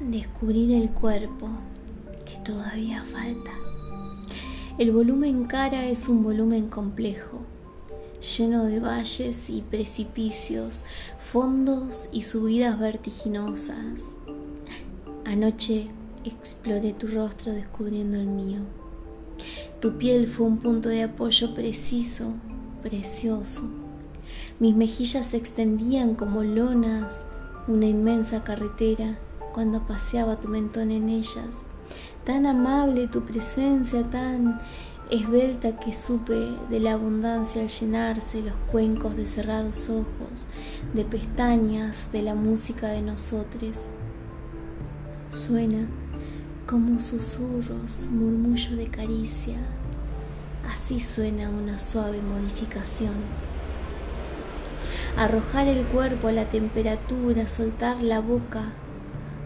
descubrir el cuerpo, que todavía falta. El volumen cara es un volumen complejo, lleno de valles y precipicios, fondos y subidas vertiginosas. Anoche exploré tu rostro descubriendo el mío. Tu piel fue un punto de apoyo preciso, precioso. Mis mejillas se extendían como lonas, una inmensa carretera, cuando paseaba tu mentón en ellas tan amable tu presencia, tan esbelta que supe de la abundancia al llenarse los cuencos de cerrados ojos, de pestañas, de la música de nosotros. Suena como susurros, murmullo de caricia. Así suena una suave modificación. Arrojar el cuerpo a la temperatura, soltar la boca,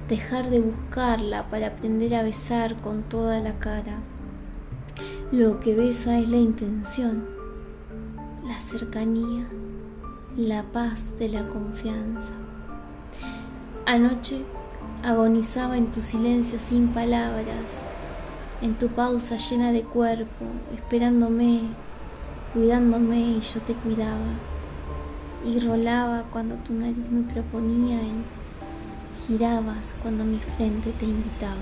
dejar de buscarla para aprender a besar con toda la cara. Lo que besa es la intención, la cercanía, la paz de la confianza. Anoche agonizaba en tu silencio sin palabras, en tu pausa llena de cuerpo, esperándome, cuidándome y yo te cuidaba. Y rolaba cuando tu nariz me proponía y girabas cuando mi frente te invitaba.